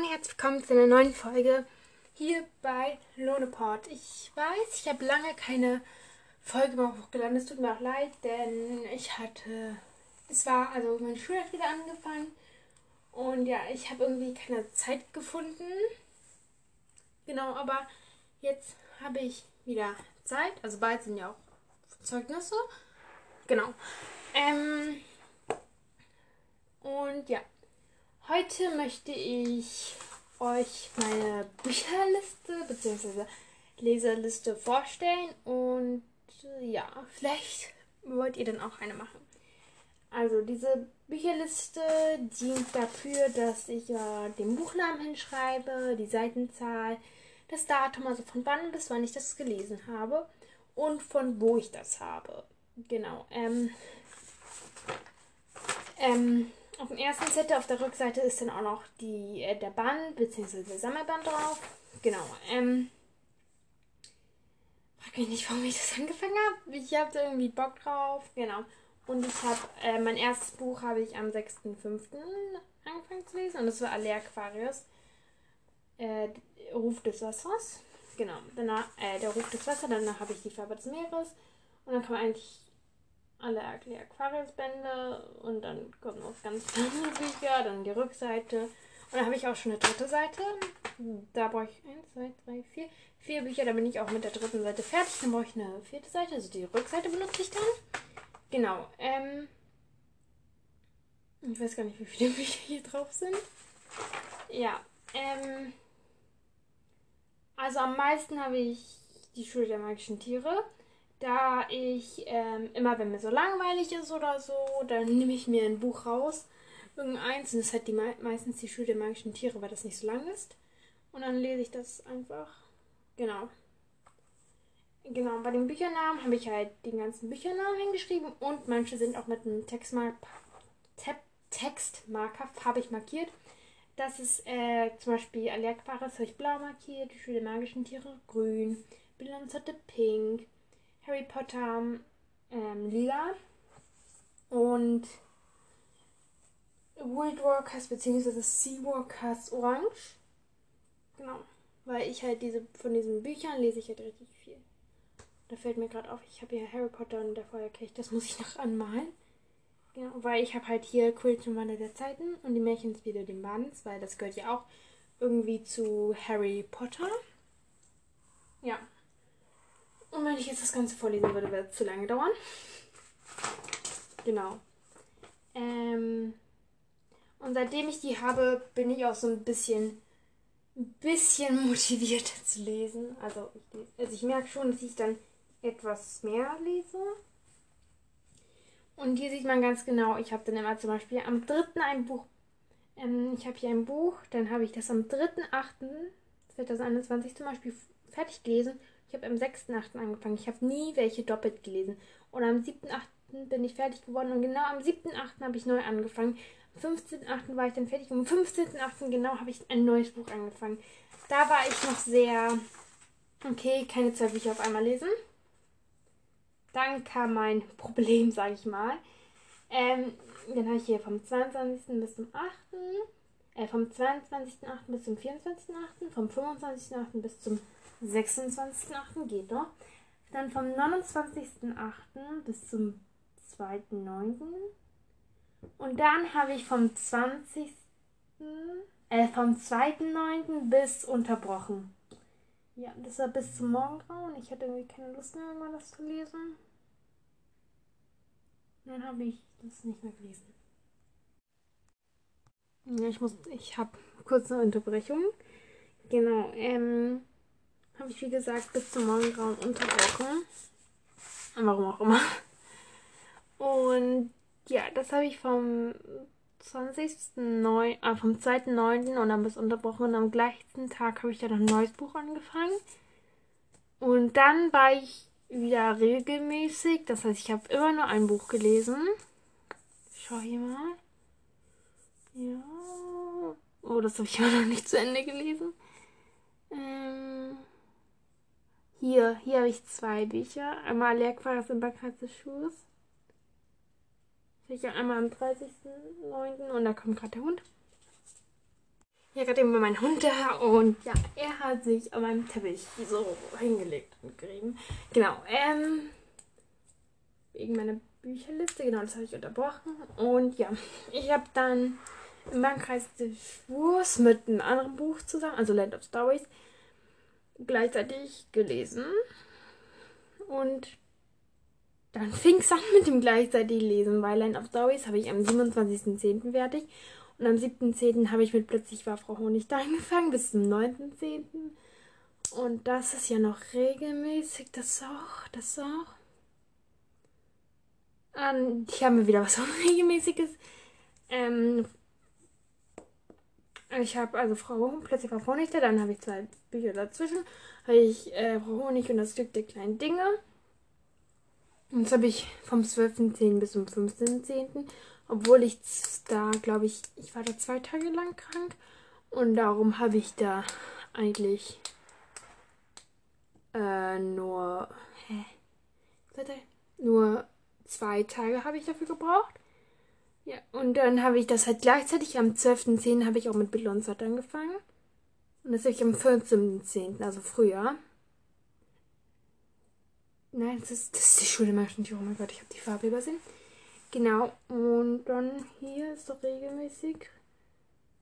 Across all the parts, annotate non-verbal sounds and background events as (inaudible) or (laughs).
und herzlich willkommen zu einer neuen Folge hier bei Loneport. Ich weiß, ich habe lange keine Folge mehr hochgeladen. Es tut mir auch leid, denn ich hatte. Es war, also meine Schule hat wieder angefangen. Und ja, ich habe irgendwie keine Zeit gefunden. Genau, aber jetzt habe ich wieder Zeit. Also bald sind ja auch Zeugnisse. Genau. Ähm, und ja. Heute möchte ich euch meine Bücherliste bzw. Leserliste vorstellen und ja, vielleicht wollt ihr dann auch eine machen. Also diese Bücherliste dient dafür, dass ich äh, den Buchnamen hinschreibe, die Seitenzahl, das Datum, also von wann bis wann ich das gelesen habe und von wo ich das habe. Genau. Ähm, ähm, auf dem ersten Zettel auf der Rückseite ist dann auch noch die, äh, der Band bzw. der Sammelband drauf. Genau. Ähm, frag mich nicht, warum ich das angefangen habe. Ich habe da irgendwie Bock drauf. Genau. Und ich habe, äh, mein erstes Buch habe ich am 6.5. angefangen zu lesen. Und das war Alea Aquarius. Äh, Ruf des Wassers. Genau. Danach, äh, der Ruf des Wassers. Danach habe ich die Farbe des Meeres. Und dann kann man eigentlich alle Aquarius-Bände und dann kommen noch ganz (laughs) viele Bücher, dann die Rückseite. Und dann habe ich auch schon eine dritte Seite. Da brauche ich 1, 2, 3, 4. Vier Bücher, da bin ich auch mit der dritten Seite fertig. Dann brauche ich eine vierte Seite, also die Rückseite benutze ich dann. Genau. Ähm, ich weiß gar nicht, wie viele (laughs) Bücher hier drauf sind. Ja. Ähm, also am meisten habe ich die Schule der magischen Tiere da ich ähm, immer, wenn mir so langweilig ist oder so, dann nehme ich mir ein Buch raus, irgendeins, und das hat die meistens die Schule der magischen Tiere, weil das nicht so lang ist. Und dann lese ich das einfach. Genau. Genau, bei den Büchernamen habe ich halt den ganzen Büchernamen hingeschrieben und manche sind auch mit einem Textmark Textmarker farbig markiert. Das ist äh, zum Beispiel Allergbares habe ich blau markiert, die Schule der magischen Tiere grün, Bilanzette pink, Harry Potter ähm, lila und Wildwalkers bzw. Seawalkers orange. Genau. Weil ich halt diese von diesen Büchern lese ich halt richtig viel. Da fällt mir gerade auf, ich habe hier Harry Potter und der Feuerkelch, das muss ich noch anmalen. Genau, weil ich habe halt hier Quidditch und Wandel der Zeiten und die Märchensspiele den Bands, weil das gehört ja auch irgendwie zu Harry Potter. Ja, und wenn ich jetzt das Ganze vorlesen würde, würde es zu lange dauern. Genau. Ähm, und seitdem ich die habe, bin ich auch so ein bisschen, bisschen motiviert zu lesen. Also ich, also ich merke schon, dass ich dann etwas mehr lese. Und hier sieht man ganz genau, ich habe dann immer zum Beispiel am 3. ein Buch. Ähm, ich habe hier ein Buch, dann habe ich das am 3.8.2021 zum Beispiel fertig gelesen ich habe am 6.8. angefangen. Ich habe nie welche doppelt gelesen. Und am 7.8. bin ich fertig geworden. Und genau am 7.8. habe ich neu angefangen. Am 15.8. war ich dann fertig. Und am 15.8. genau habe ich ein neues Buch angefangen. Da war ich noch sehr, okay, keine zwei Bücher auf einmal lesen. Dann kam mein (laughs) Problem, sage ich mal. Ähm, dann habe ich hier vom 22. bis zum 8. Äh, vom 22.8. bis zum 24.8. Vom 25.8. bis zum 26.8. geht noch. Dann vom 29.8. bis zum 2.9. Und dann habe ich vom 20. Äh, vom 2.9. bis unterbrochen. Ja, das war bis zum Morgengrauen. Ich hatte irgendwie keine Lust mehr, mal das zu lesen. Dann habe ich das nicht mehr gelesen. Ich muss, ich habe kurze Unterbrechung. Genau, ähm, habe ich wie gesagt bis zum Morgengrauen unterbrochen. Warum auch immer. Und ja, das habe ich vom 20.9., äh, vom 2.9. und dann bis unterbrochen. Und am gleichen Tag habe ich dann ein neues Buch angefangen. Und dann war ich wieder regelmäßig. Das heißt, ich habe immer nur ein Buch gelesen. Schau hier mal. Ja. Oh, das habe ich immer noch nicht zu Ende gelesen. Ähm. Hier, hier habe ich zwei Bücher. Einmal Lehrquaris im Backkreis des Schuhs. Ich einmal am 30.09. und da kommt gerade der Hund. Hier gerade eben mein Hund da und ja, er hat sich an meinem Teppich so hingelegt und gerieben. Genau, ähm, wegen meiner Bücherliste, genau, das habe ich unterbrochen. Und ja, ich habe dann im Bankkreis des Schwurs mit einem anderen Buch zusammen, also Land of Stories, gleichzeitig gelesen. Und dann fing es an mit dem gleichzeitig Lesen, weil Land of Stories habe ich am 27.10. fertig. Und am 7.10. habe ich mit Plötzlich war Frau Honig da angefangen, bis zum 9.10. Und das ist ja noch regelmäßig, das auch, das auch. Und ich habe mir wieder was (laughs) Unregelmäßiges. Ähm, ich habe also Frau Plötzlich war Frau Honig da, dann habe ich zwei Bücher dazwischen. Habe ich äh, Frau Honig und das Glück der kleinen Dinge. Und das habe ich vom 12.10. bis zum 15.10. Obwohl ich da, glaube ich, ich war da zwei Tage lang krank. Und darum habe ich da eigentlich äh, nur. Hä? Nur zwei Tage habe ich dafür gebraucht. Ja, und dann habe ich das halt gleichzeitig am 12.10. habe ich auch mit Billonsat angefangen. Und das habe ich am 14.10., also früher. Nein, das ist, das ist die Schule Maschinentür. Oh mein Gott, ich habe die Farbe übersehen. Genau, und dann hier ist doch regelmäßig.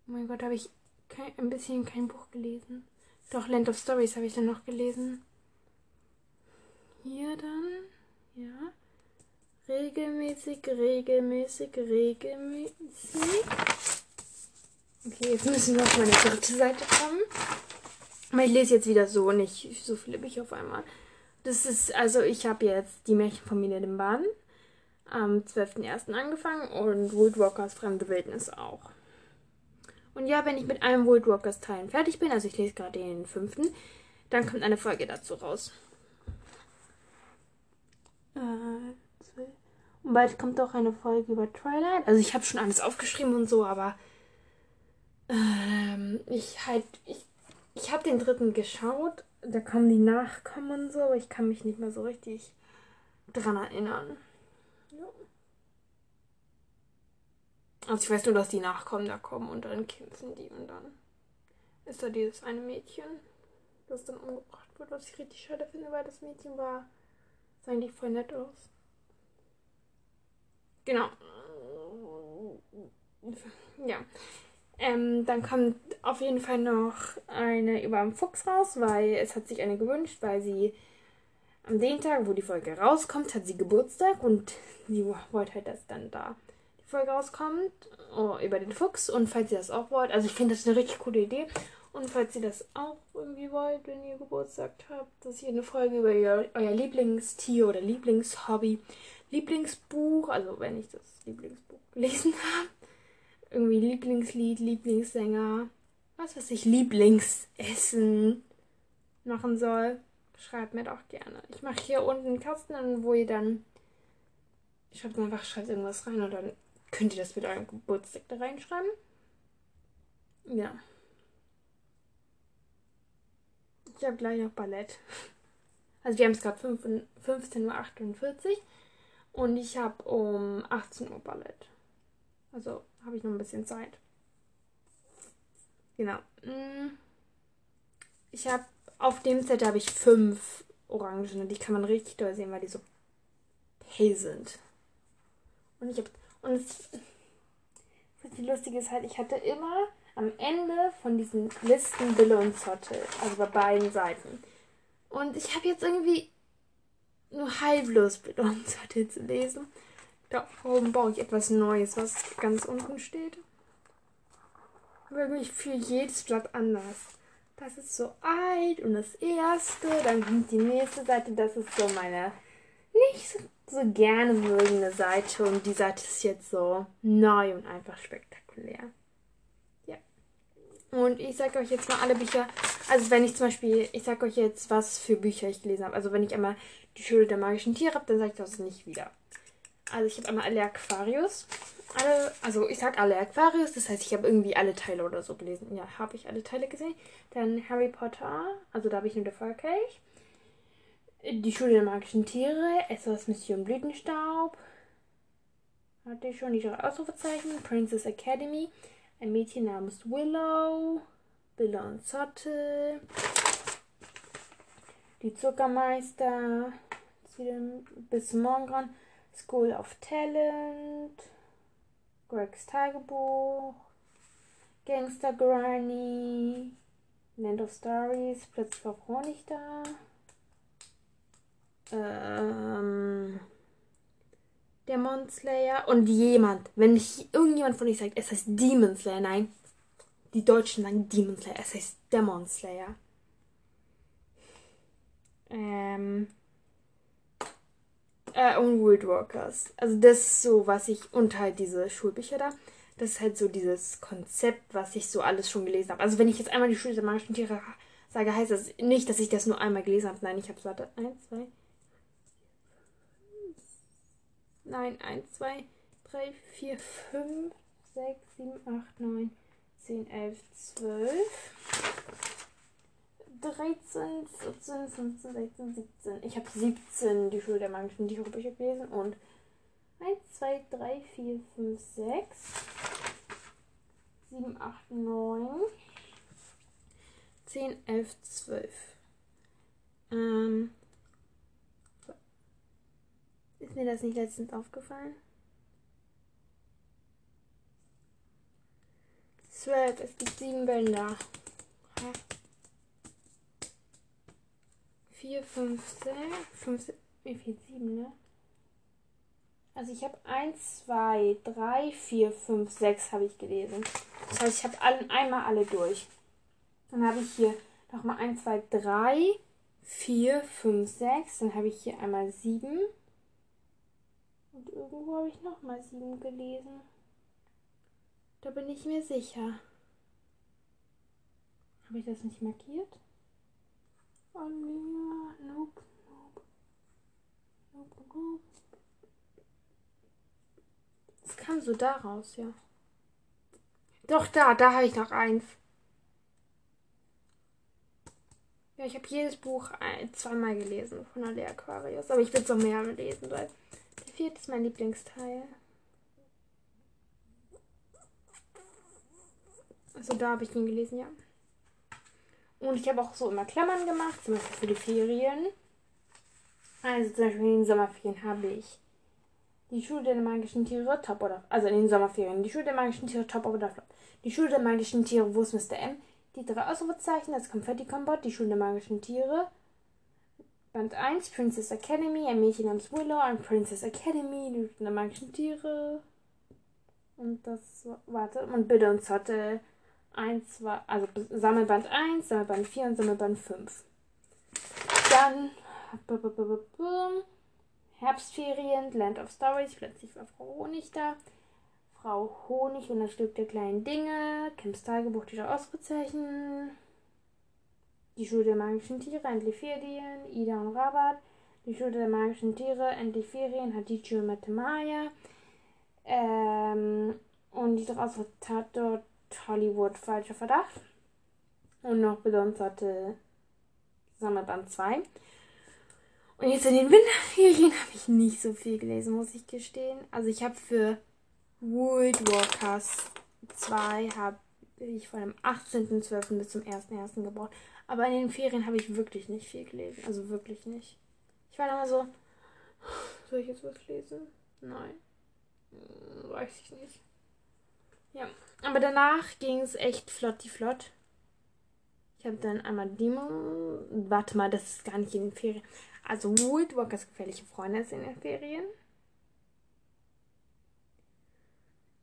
Oh mein Gott, habe ich kein, ein bisschen kein Buch gelesen. Doch, Land of Stories habe ich dann noch gelesen. Hier dann, ja. Regelmäßig, regelmäßig, regelmäßig. Okay, jetzt müssen wir auf meine dritte Seite kommen. Ich lese jetzt wieder so nicht so viele Bücher auf einmal. Das ist, also ich habe jetzt die Märchenfamilie den Bahn am 12.01. angefangen und Woodwalkers Fremde Wildnis auch. Und ja, wenn ich mit einem Woodwalkers Teilen fertig bin, also ich lese gerade den fünften, dann kommt eine Folge dazu raus. Äh, und bald kommt auch eine Folge über Twilight. Also ich habe schon alles aufgeschrieben und so, aber ähm, ich halt, ich, ich habe den dritten geschaut. Da kommen die Nachkommen und so, aber ich kann mich nicht mehr so richtig dran erinnern. Also ich weiß nur, dass die Nachkommen da kommen und dann kämpfen die und dann ist da dieses eine Mädchen, das dann umgebracht wird, was ich richtig schade finde, weil das Mädchen war, sah eigentlich voll nett aus. Genau. Ja. Ähm, dann kommt auf jeden Fall noch eine über den Fuchs raus, weil es hat sich eine gewünscht, weil sie am den Tag, wo die Folge rauskommt, hat sie Geburtstag und sie wollte halt, dass dann da Folge rauskommt oh, über den Fuchs. Und falls ihr das auch wollt, also ich finde das eine richtig coole Idee. Und falls ihr das auch irgendwie wollt, wenn ihr Geburtstag habt, dass ihr eine Folge über ihr, euer Lieblingstier oder Lieblingshobby, Lieblingsbuch, also wenn ich das Lieblingsbuch gelesen (laughs) habe, irgendwie Lieblingslied, Lieblingssänger, was weiß ich, Lieblingsessen machen soll, schreibt mir doch gerne. Ich mache hier unten einen Kasten, wo ihr dann schreibt einfach, schreibt irgendwas rein und dann Könnt ihr das mit eurem Geburtstag da reinschreiben? Ja. Ich habe gleich noch Ballett. (laughs) Also wir haben es gerade 15.48 Uhr und ich habe um 18 Uhr Ballett. Also habe ich noch ein bisschen Zeit. Genau. Mm. Ich habe auf dem Set habe ich fünf Orangen die kann man richtig doll sehen, weil die so hell sind. Und ich habe und es, was lustig ist halt, ich hatte immer am Ende von diesen Listen Bille und Zotte, also bei beiden Seiten. Und ich habe jetzt irgendwie nur halblos Bille und Zotte zu lesen. Da oben baue ich etwas Neues, was ganz unten steht. Wirklich für jedes Blatt anders. Das ist so alt und das erste, dann kommt die nächste Seite, das ist so meine nicht so so gerne mögende Seite und die Seite ist jetzt so neu und einfach spektakulär. Und ich sage euch jetzt mal alle Bücher, also wenn ich zum Beispiel, ich sage euch jetzt, was für Bücher ich gelesen habe. Also wenn ich einmal die Schule der magischen Tiere habe, dann sage ich das nicht wieder. Also ich habe einmal alle Aquarius. Alle, also ich sag alle Aquarius, das heißt, ich habe irgendwie alle Teile oder so gelesen. Ja, habe ich alle Teile gesehen. Dann Harry Potter, also da habe ich nur der Feuerkelch. Die Schule der magischen Tiere, SOS Mission Blütenstaub. Hatte ich schon die drei Ausrufezeichen. Princess Academy. Ein Mädchen namens Willow. Billa und Zotte. Die Zuckermeister. Bis morgen dran. School of Talent. Gregs Tagebuch. Gangster Granny. Land of Stories. Plötzlich war nicht da. Ähm. Demon Slayer und jemand, wenn mich irgendjemand von euch sagt, es heißt Demon Slayer, nein, die Deutschen sagen Demon Slayer, es heißt Demon Slayer. Ähm, äh, und World Walkers. Also das ist so, was ich, und halt diese Schulbücher da, das ist halt so dieses Konzept, was ich so alles schon gelesen habe. Also wenn ich jetzt einmal die Schule der magischen Tiere sage, heißt das nicht, dass ich das nur einmal gelesen habe. Nein, ich habe es, warte, eins, zwei, Nein, 1, 2, 3, 4, 5, 6, 7, 8, 9, 10, 11, 12, 13, 14, 15, 16, 17. Ich habe 17 die Schule der magischen Tierbücher gelesen und 1, 2, 3, 4, 5, 6, 7, 8, 9, 10, 11, 12. Ähm, ist mir das nicht letztens aufgefallen? Zwölf, es gibt sieben Bänder. Vier, fünf, sechs, fünf, wie viel? Sieben, ne? Also ich habe eins, zwei, drei, vier, fünf, sechs habe ich gelesen. Das heißt, ich habe alle, einmal alle durch. Dann habe ich hier nochmal eins, zwei, drei, vier, fünf, sechs. Dann habe ich hier einmal sieben. Und irgendwo habe ich noch mal sieben gelesen. Da bin ich mir sicher. Habe ich das nicht markiert? Oh, ja. Nope, nope. Nope, nope. Das kam so daraus, ja. Doch, da, da habe ich noch eins. Ja, ich habe jedes Buch ein, zweimal gelesen von Alea Aquarius. Aber ich will es noch mehr lesen, weil vierte ist mein Lieblingsteil. Also da habe ich ihn gelesen, ja. Und ich habe auch so immer Klammern gemacht, zum Beispiel für die Ferien. Also zum Beispiel in den Sommerferien habe ich die Schule der magischen Tiere, top oder also in den Sommerferien, die Schule der magischen Tiere, top oder flop. Die Schule der magischen Tiere, wo ist Mr. M? Die drei Ausrufezeichen, das Konfetti-Kombott, die Schule der magischen Tiere, Band 1, Princess Academy, ein Mädchen namens Willow, ein Princess Academy, die der magischen Tiere. Und das, warte, und Bitte und Zotte 1, war, also Sammelband 1, Sammelband 4 und Sammelband 5. Dann Herbstferien, Land of Stories, plötzlich war Frau Honig da. Frau Honig und das Stück der kleinen Dinge, Camps Tagebuch, dieser Ausrufezeichen. Die Schule der magischen Tiere, endlich Ferien, Ida und Rabat. Die Schule der magischen Tiere, endlich Ferien, Hadichi und Matemaya. Ähm, und die draußen hat dort Hollywood falscher Verdacht. Und noch besonders Sammelband 2. Und jetzt in den Winterferien habe ich nicht so viel gelesen, muss ich gestehen. Also ich habe für World Walkers 2 habe ich von dem 18.12. bis zum 1.1. gebraucht. Aber in den Ferien habe ich wirklich nicht viel gelesen. Also wirklich nicht. Ich war dann mal so, soll ich jetzt was lesen? Nein. Hm, weiß ich nicht. Ja. Aber danach ging es echt flotti flott. Ich habe dann einmal Demon. Warte mal, das ist gar nicht in den Ferien. Also Wood Walkers gefährliche Freunde ist in den Ferien.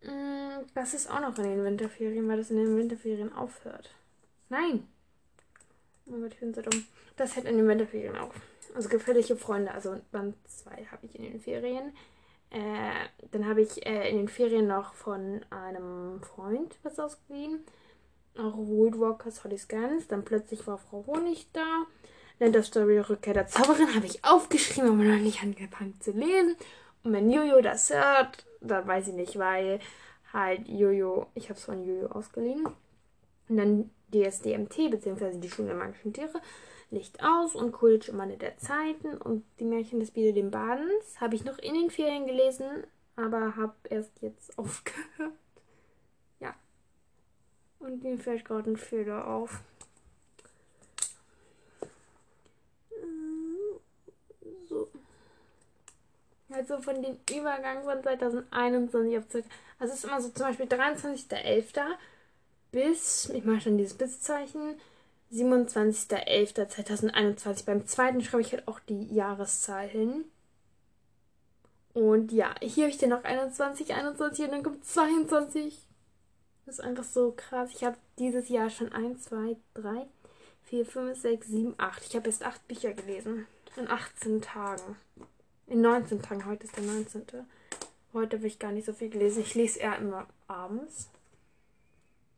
Hm, das ist auch noch in den Winterferien, weil das in den Winterferien aufhört. Nein, Gott, ich bin so dumm. Das hält in den Winterferien auch. Also gefährliche Freunde, also Band 2 habe ich in den Ferien. Äh, dann habe ich äh, in den Ferien noch von einem Freund was ausgeliehen. Auch World Walkers Holly Scans. Dann plötzlich war Frau Honig da. Land Story Rückkehr der Zauberin habe ich aufgeschrieben, aber noch nicht angefangen zu lesen. Und wenn Jojo das hört, dann weiß ich nicht, weil halt Jojo, ich habe es von Jojo ausgeliehen. Und dann DSDMT bzw. die Schule der magischen Tiere, Licht aus und Quidditch im Manne der Zeiten und die Märchen des Biene dem Badens habe ich noch in den Ferien gelesen, aber habe erst jetzt (laughs) aufgehört. Ja. Und mir fällt gerade ein Fehler auf. So. Also von den Übergang von 2021 auf 2022. Also es ist immer so zum Beispiel 23.11. bis, ich mache schon dieses Biszeichen, 27.11.2021. Beim zweiten schreibe ich halt auch die Jahreszahl hin. Und ja, hier habe ich dann noch 21, 21 und dann kommt 22. Das ist einfach so krass. Ich habe dieses Jahr schon 1, 2, 3, 4, 5, 6, 7, 8. Ich habe jetzt 8 Bücher gelesen. In 18 Tagen. In 19 Tagen. Heute ist der 19. Heute habe ich gar nicht so viel gelesen. Ich lese eher immer abends.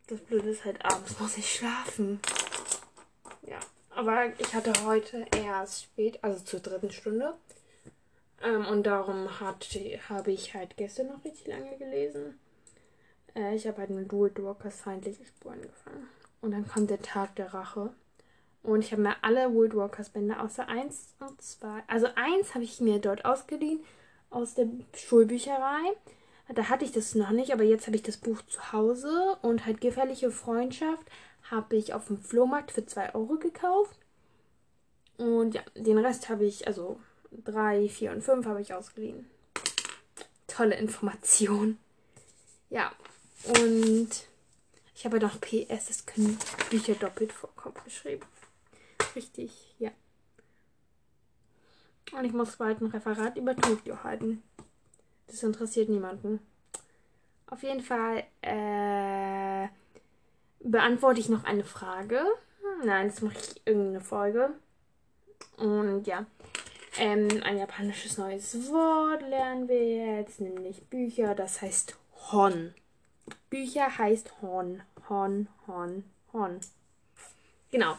Das Blöde ist halt, abends muss ich schlafen. Ja, aber ich hatte heute erst spät, also zur dritten Stunde. Ähm, und darum habe ich halt gestern noch richtig lange gelesen. Äh, ich habe halt mit Wood Walkers feindliche Spur angefangen. Und dann kommt der Tag der Rache. Und ich habe mir alle Wood Walkers Bände außer eins und zwei. Also eins habe ich mir dort ausgeliehen aus der Schulbücherei. Da hatte ich das noch nicht, aber jetzt habe ich das Buch zu Hause und halt gefährliche Freundschaft habe ich auf dem Flohmarkt für 2 Euro gekauft. Und ja, den Rest habe ich, also 3, 4 und 5 habe ich ausgeliehen. Tolle Information. Ja, und ich habe noch PS, es können Bücher doppelt vorkommen geschrieben. Richtig, ja. Und ich muss bald ein Referat über Tokio halten. Das interessiert niemanden. Auf jeden Fall äh, beantworte ich noch eine Frage. Nein, das mache ich irgendeine Folge. Und ja, ähm, ein japanisches neues Wort lernen wir jetzt, nämlich Bücher. Das heißt Hon. Bücher heißt Hon. Hon, Hon, Hon. Genau.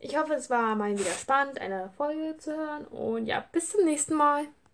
Ich hoffe, es war mal wieder spannend, eine Folge zu hören. Und ja, bis zum nächsten Mal.